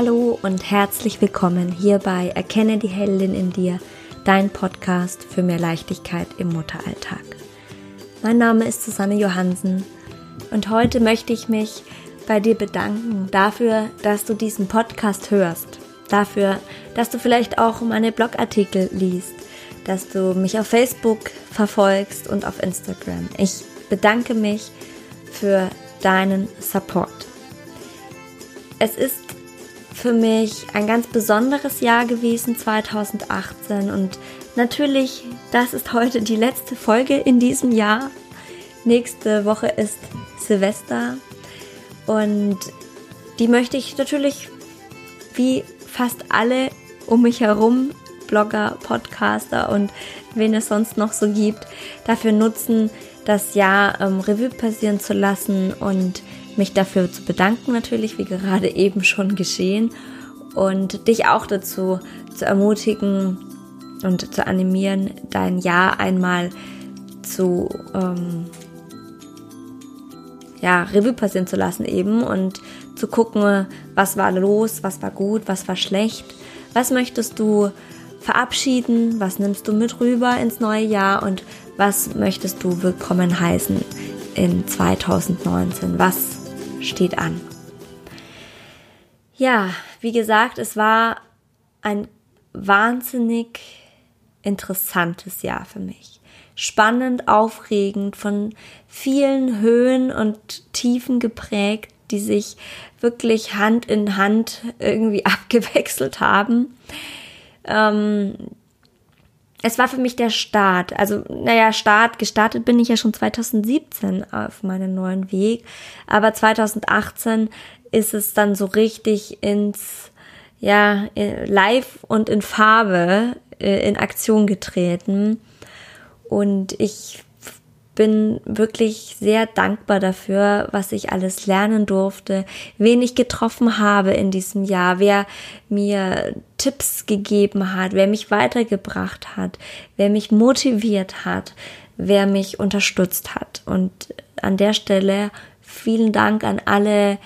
Hallo und herzlich willkommen hier bei Erkenne die Heldin in dir, dein Podcast für mehr Leichtigkeit im Mutteralltag. Mein Name ist Susanne Johansen und heute möchte ich mich bei dir bedanken dafür, dass du diesen Podcast hörst, dafür, dass du vielleicht auch meine Blogartikel liest, dass du mich auf Facebook verfolgst und auf Instagram. Ich bedanke mich für deinen Support. Es ist für mich ein ganz besonderes Jahr gewesen, 2018. Und natürlich, das ist heute die letzte Folge in diesem Jahr. Nächste Woche ist Silvester. Und die möchte ich natürlich, wie fast alle um mich herum, Blogger, Podcaster und wen es sonst noch so gibt, dafür nutzen, das Jahr ähm, Revue passieren zu lassen und mich dafür zu bedanken natürlich, wie gerade eben schon geschehen. Und dich auch dazu zu ermutigen und zu animieren, dein Jahr einmal zu ähm, ja, Revue passieren zu lassen eben und zu gucken, was war los, was war gut, was war schlecht, was möchtest du verabschieden, was nimmst du mit rüber ins neue Jahr? Und was möchtest du willkommen heißen in 2019, was steht an. Ja, wie gesagt, es war ein wahnsinnig interessantes Jahr für mich. Spannend, aufregend, von vielen Höhen und Tiefen geprägt, die sich wirklich Hand in Hand irgendwie abgewechselt haben. Ähm, es war für mich der Start. Also, naja, Start, gestartet bin ich ja schon 2017 auf meinen neuen Weg. Aber 2018 ist es dann so richtig ins, ja, live und in Farbe äh, in Aktion getreten. Und ich bin wirklich sehr dankbar dafür, was ich alles lernen durfte, wen ich getroffen habe in diesem Jahr, wer mir Tipps gegeben hat, wer mich weitergebracht hat, wer mich motiviert hat, wer mich unterstützt hat. Und an der Stelle vielen Dank an alle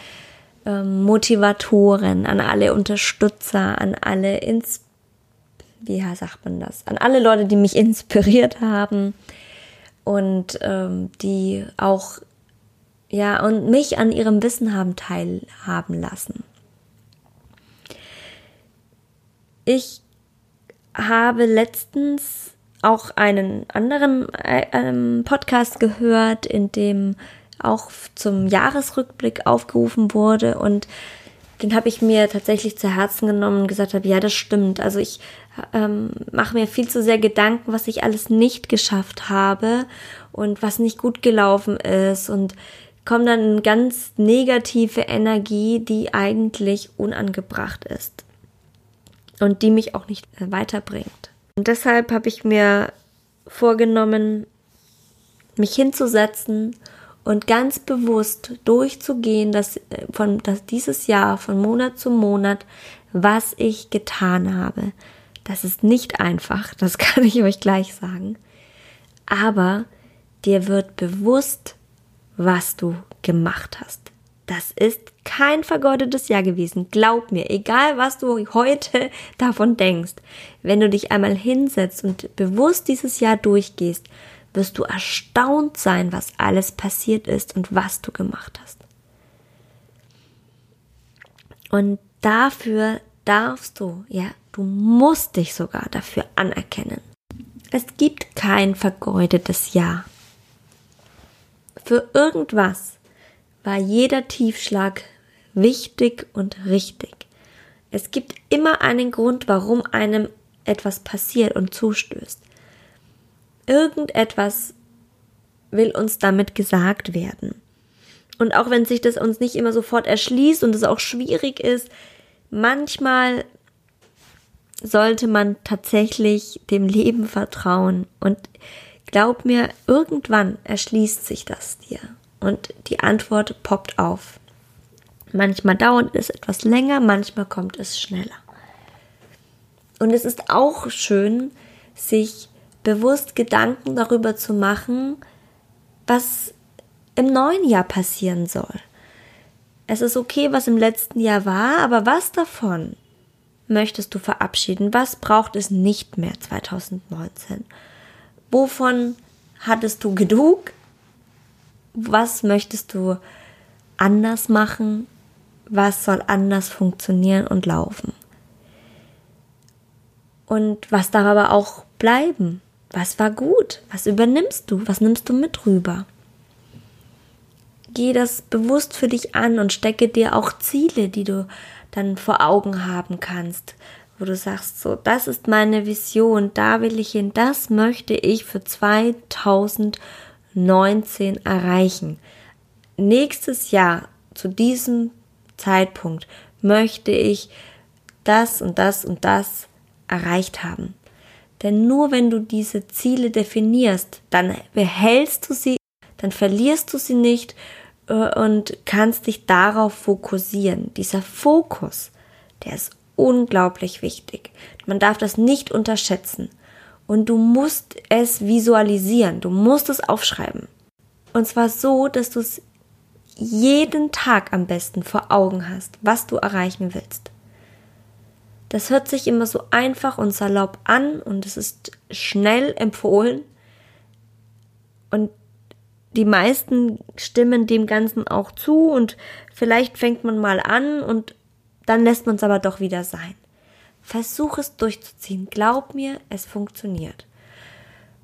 ähm, Motivatoren, an alle Unterstützer, an alle ins wie sagt man das? An alle Leute, die mich inspiriert haben, und ähm, die auch ja und mich an ihrem Wissen haben teilhaben lassen. Ich habe letztens auch einen anderen äh, Podcast gehört, in dem auch zum Jahresrückblick aufgerufen wurde und den habe ich mir tatsächlich zu Herzen genommen und gesagt habe, ja, das stimmt. Also ich ähm, mache mir viel zu sehr Gedanken, was ich alles nicht geschafft habe und was nicht gut gelaufen ist und komme dann in ganz negative Energie, die eigentlich unangebracht ist und die mich auch nicht weiterbringt. Und deshalb habe ich mir vorgenommen, mich hinzusetzen und ganz bewusst durchzugehen, dass äh, von dass dieses Jahr von Monat zu Monat, was ich getan habe. Das ist nicht einfach, das kann ich euch gleich sagen. Aber dir wird bewusst, was du gemacht hast. Das ist kein vergeudetes Jahr gewesen. Glaub mir, egal was du heute davon denkst, wenn du dich einmal hinsetzt und bewusst dieses Jahr durchgehst, wirst du erstaunt sein, was alles passiert ist und was du gemacht hast. Und dafür darfst du, ja, du musst dich sogar dafür anerkennen. Es gibt kein vergeudetes Jahr. Für irgendwas war jeder Tiefschlag wichtig und richtig. Es gibt immer einen Grund, warum einem etwas passiert und zustößt. Irgendetwas will uns damit gesagt werden. Und auch wenn sich das uns nicht immer sofort erschließt und es auch schwierig ist, manchmal sollte man tatsächlich dem Leben vertrauen. Und glaub mir, irgendwann erschließt sich das dir. Und die Antwort poppt auf. Manchmal dauert es etwas länger, manchmal kommt es schneller. Und es ist auch schön, sich bewusst Gedanken darüber zu machen, was im neuen Jahr passieren soll. Es ist okay, was im letzten Jahr war, aber was davon möchtest du verabschieden? Was braucht es nicht mehr 2019? Wovon hattest du genug? Was möchtest du anders machen? Was soll anders funktionieren und laufen? Und was darf aber auch bleiben? Was war gut? Was übernimmst du? Was nimmst du mit rüber? Geh das bewusst für dich an und stecke dir auch Ziele, die du dann vor Augen haben kannst, wo du sagst, so, das ist meine Vision, da will ich hin, das möchte ich für 2019 erreichen. Nächstes Jahr zu diesem Zeitpunkt möchte ich das und das und das erreicht haben. Denn nur wenn du diese Ziele definierst, dann behältst du sie, dann verlierst du sie nicht und kannst dich darauf fokussieren. Dieser Fokus, der ist unglaublich wichtig. Man darf das nicht unterschätzen. Und du musst es visualisieren, du musst es aufschreiben. Und zwar so, dass du es jeden Tag am besten vor Augen hast, was du erreichen willst. Das hört sich immer so einfach und salopp an und es ist schnell empfohlen. Und die meisten stimmen dem Ganzen auch zu und vielleicht fängt man mal an und dann lässt man es aber doch wieder sein. Versuch es durchzuziehen. Glaub mir, es funktioniert.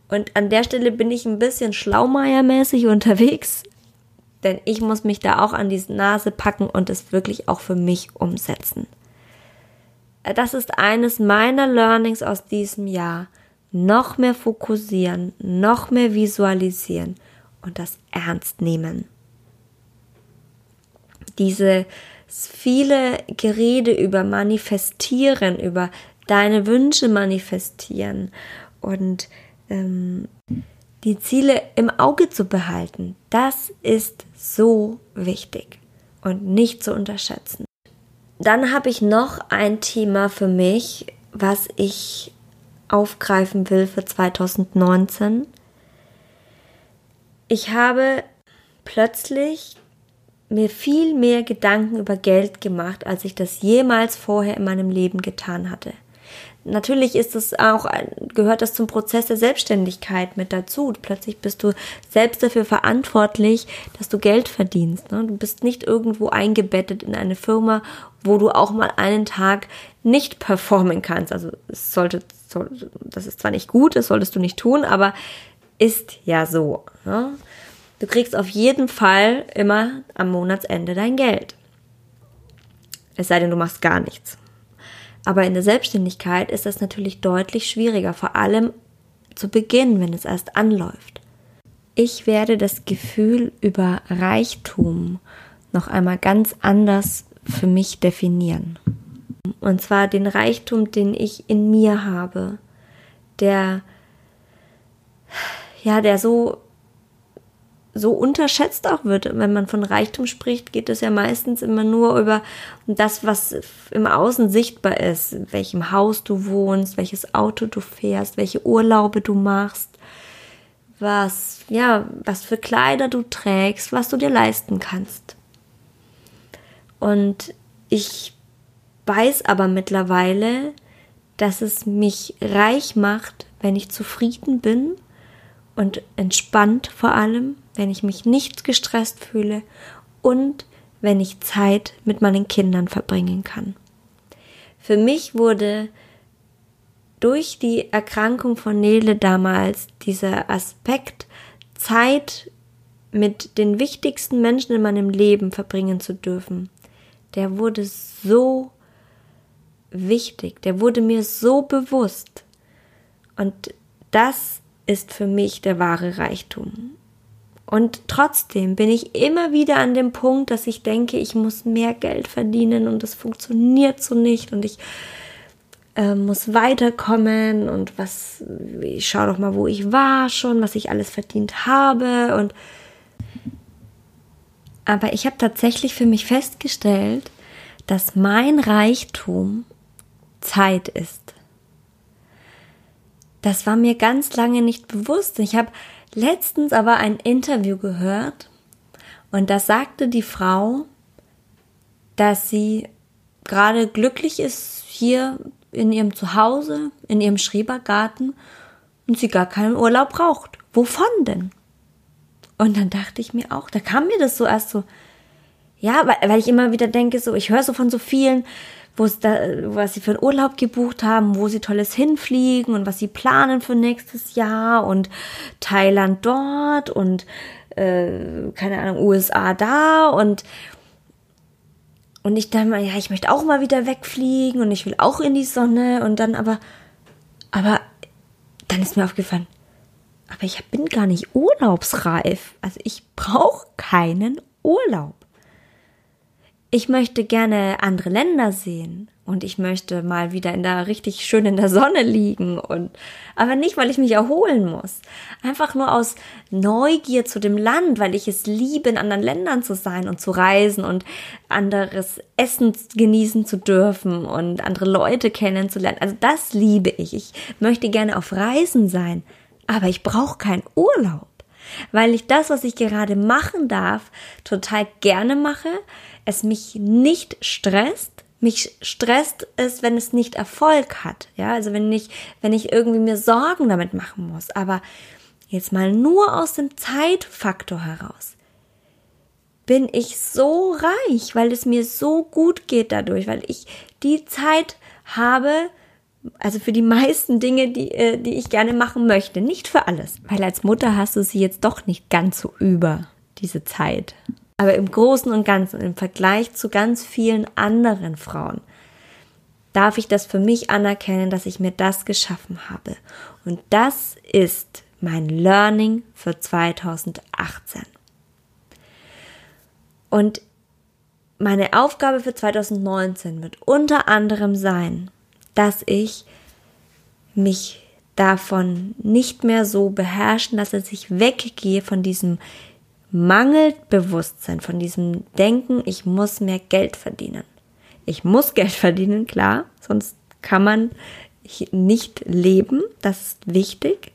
Und an der Stelle bin ich ein bisschen schlaumeiermäßig unterwegs, denn ich muss mich da auch an die Nase packen und es wirklich auch für mich umsetzen. Das ist eines meiner Learnings aus diesem Jahr. Noch mehr fokussieren, noch mehr visualisieren und das ernst nehmen. Diese viele Gerede über Manifestieren, über deine Wünsche manifestieren und ähm, die Ziele im Auge zu behalten, das ist so wichtig und nicht zu unterschätzen. Dann habe ich noch ein Thema für mich, was ich aufgreifen will für 2019 ich habe plötzlich mir viel mehr Gedanken über Geld gemacht, als ich das jemals vorher in meinem Leben getan hatte. Natürlich ist es auch, gehört das zum Prozess der Selbstständigkeit mit dazu. Plötzlich bist du selbst dafür verantwortlich, dass du Geld verdienst. Ne? Du bist nicht irgendwo eingebettet in eine Firma, wo du auch mal einen Tag nicht performen kannst. Also es sollte, das ist zwar nicht gut, das solltest du nicht tun, aber ist ja so. Ne? Du kriegst auf jeden Fall immer am Monatsende dein Geld. Es sei denn, du machst gar nichts. Aber in der Selbstständigkeit ist das natürlich deutlich schwieriger, vor allem zu Beginn, wenn es erst anläuft. Ich werde das Gefühl über Reichtum noch einmal ganz anders für mich definieren. Und zwar den Reichtum, den ich in mir habe, der ja, der so so unterschätzt auch wird. Wenn man von Reichtum spricht, geht es ja meistens immer nur über das, was im Außen sichtbar ist. Welchem Haus du wohnst, welches Auto du fährst, welche Urlaube du machst, was, ja, was für Kleider du trägst, was du dir leisten kannst. Und ich weiß aber mittlerweile, dass es mich reich macht, wenn ich zufrieden bin und entspannt vor allem, wenn ich mich nicht gestresst fühle und wenn ich Zeit mit meinen Kindern verbringen kann. Für mich wurde durch die Erkrankung von Nele damals dieser Aspekt Zeit mit den wichtigsten Menschen in meinem Leben verbringen zu dürfen, der wurde so wichtig, der wurde mir so bewusst. Und das ist für mich der wahre Reichtum. Und trotzdem bin ich immer wieder an dem Punkt, dass ich denke, ich muss mehr Geld verdienen und es funktioniert so nicht und ich äh, muss weiterkommen und was, ich schau doch mal, wo ich war schon, was ich alles verdient habe und aber ich habe tatsächlich für mich festgestellt, dass mein Reichtum Zeit ist. Das war mir ganz lange nicht bewusst. Ich habe letztens aber ein Interview gehört und da sagte die Frau, dass sie gerade glücklich ist hier in ihrem Zuhause, in ihrem Schrebergarten und sie gar keinen Urlaub braucht. Wovon denn? Und dann dachte ich mir auch, da kam mir das so erst so, ja, weil, weil ich immer wieder denke, so, ich höre so von so vielen, da, was sie für einen Urlaub gebucht haben, wo sie tolles hinfliegen und was sie planen für nächstes Jahr und Thailand dort und äh, keine Ahnung, USA da und und ich dachte mal, ja, ich möchte auch mal wieder wegfliegen und ich will auch in die Sonne und dann aber, aber dann ist mir aufgefallen, aber ich bin gar nicht urlaubsreif. Also ich brauche keinen Urlaub ich möchte gerne andere Länder sehen und ich möchte mal wieder in der richtig schön in der Sonne liegen und aber nicht, weil ich mich erholen muss. Einfach nur aus Neugier zu dem Land, weil ich es liebe, in anderen Ländern zu sein und zu reisen und anderes Essen genießen zu dürfen und andere Leute kennenzulernen. Also das liebe ich. Ich möchte gerne auf Reisen sein, aber ich brauche keinen Urlaub weil ich das, was ich gerade machen darf, total gerne mache, es mich nicht stresst. Mich stresst es, wenn es nicht Erfolg hat. Ja, also wenn ich, wenn ich irgendwie mir Sorgen damit machen muss. Aber jetzt mal nur aus dem Zeitfaktor heraus bin ich so reich, weil es mir so gut geht dadurch, weil ich die Zeit habe, also für die meisten Dinge, die, äh, die ich gerne machen möchte, nicht für alles. Weil als Mutter hast du sie jetzt doch nicht ganz so über diese Zeit. Aber im Großen und Ganzen, im Vergleich zu ganz vielen anderen Frauen, darf ich das für mich anerkennen, dass ich mir das geschaffen habe. Und das ist mein Learning für 2018. Und meine Aufgabe für 2019 wird unter anderem sein, dass ich mich davon nicht mehr so beherrschen lasse, dass ich weggehe von diesem Mangelbewusstsein, von diesem Denken, ich muss mehr Geld verdienen. Ich muss Geld verdienen, klar, sonst kann man nicht leben, das ist wichtig.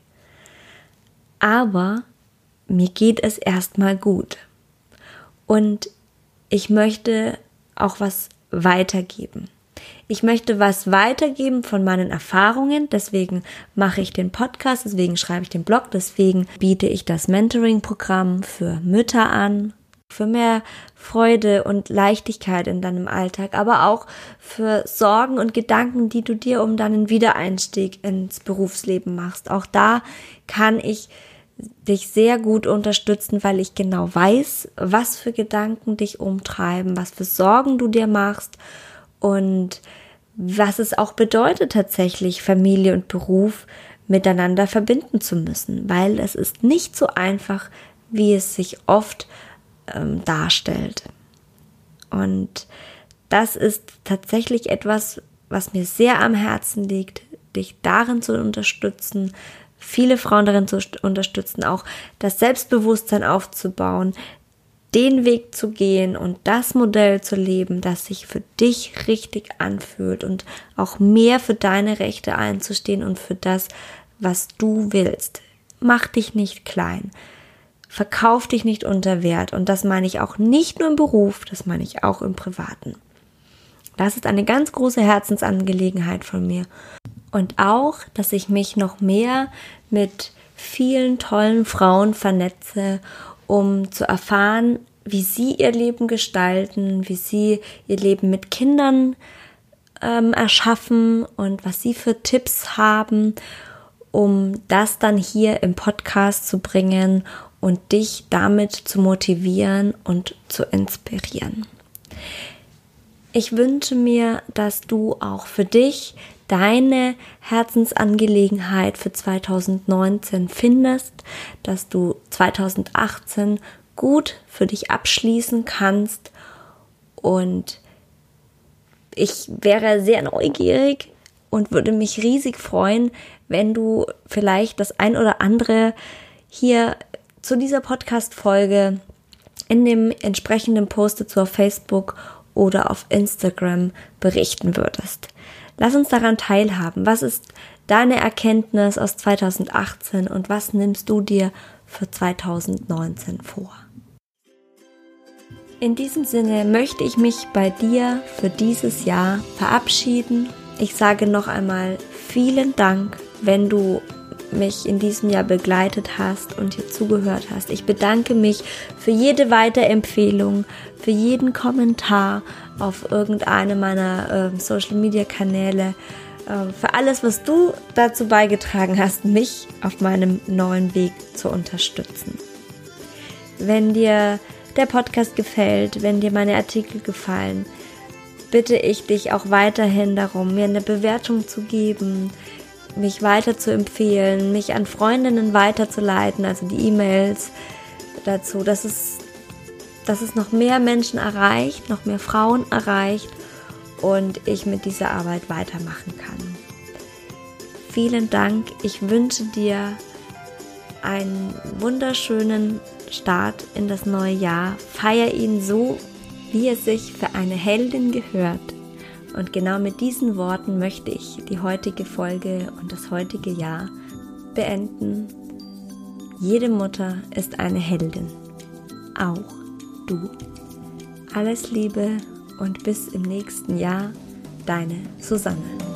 Aber mir geht es erstmal gut. Und ich möchte auch was weitergeben. Ich möchte was weitergeben von meinen Erfahrungen, deswegen mache ich den Podcast, deswegen schreibe ich den Blog, deswegen biete ich das Mentoring-Programm für Mütter an, für mehr Freude und Leichtigkeit in deinem Alltag, aber auch für Sorgen und Gedanken, die du dir um deinen Wiedereinstieg ins Berufsleben machst. Auch da kann ich dich sehr gut unterstützen, weil ich genau weiß, was für Gedanken dich umtreiben, was für Sorgen du dir machst und was es auch bedeutet tatsächlich, Familie und Beruf miteinander verbinden zu müssen, weil es ist nicht so einfach, wie es sich oft ähm, darstellt. Und das ist tatsächlich etwas, was mir sehr am Herzen liegt, dich darin zu unterstützen, viele Frauen darin zu unterstützen, auch das Selbstbewusstsein aufzubauen, den Weg zu gehen und das Modell zu leben, das sich für dich richtig anfühlt und auch mehr für deine Rechte einzustehen und für das, was du willst. Mach dich nicht klein. Verkauf dich nicht unter Wert. Und das meine ich auch nicht nur im Beruf, das meine ich auch im Privaten. Das ist eine ganz große Herzensangelegenheit von mir. Und auch, dass ich mich noch mehr mit vielen tollen Frauen vernetze um zu erfahren, wie sie ihr Leben gestalten, wie sie ihr Leben mit Kindern ähm, erschaffen und was sie für Tipps haben, um das dann hier im Podcast zu bringen und dich damit zu motivieren und zu inspirieren. Ich wünsche mir, dass du auch für dich deine Herzensangelegenheit für 2019 findest, dass du 2018 gut für dich abschließen kannst und ich wäre sehr neugierig und würde mich riesig freuen, wenn du vielleicht das ein oder andere hier zu dieser Podcast-Folge in dem entsprechenden Post dazu auf Facebook oder auf Instagram berichten würdest. Lass uns daran teilhaben. Was ist deine Erkenntnis aus 2018 und was nimmst du dir für 2019 vor? In diesem Sinne möchte ich mich bei dir für dieses Jahr verabschieden. Ich sage noch einmal vielen Dank, wenn du mich in diesem Jahr begleitet hast und hier zugehört hast. Ich bedanke mich für jede Weiterempfehlung, für jeden Kommentar auf irgendeine meiner äh, Social Media Kanäle, äh, für alles, was du dazu beigetragen hast, mich auf meinem neuen Weg zu unterstützen. Wenn dir der Podcast gefällt, wenn dir meine Artikel gefallen, bitte ich dich auch weiterhin darum, mir eine Bewertung zu geben, mich weiter zu empfehlen, mich an Freundinnen weiterzuleiten, also die E-Mails dazu, dass es, dass es noch mehr Menschen erreicht, noch mehr Frauen erreicht und ich mit dieser Arbeit weitermachen kann. Vielen Dank. Ich wünsche dir einen wunderschönen Start in das neue Jahr. Feier ihn so, wie es sich für eine Heldin gehört. Und genau mit diesen Worten möchte ich die heutige Folge und das heutige Jahr beenden. Jede Mutter ist eine Heldin. Auch du. Alles Liebe und bis im nächsten Jahr, deine Susanne.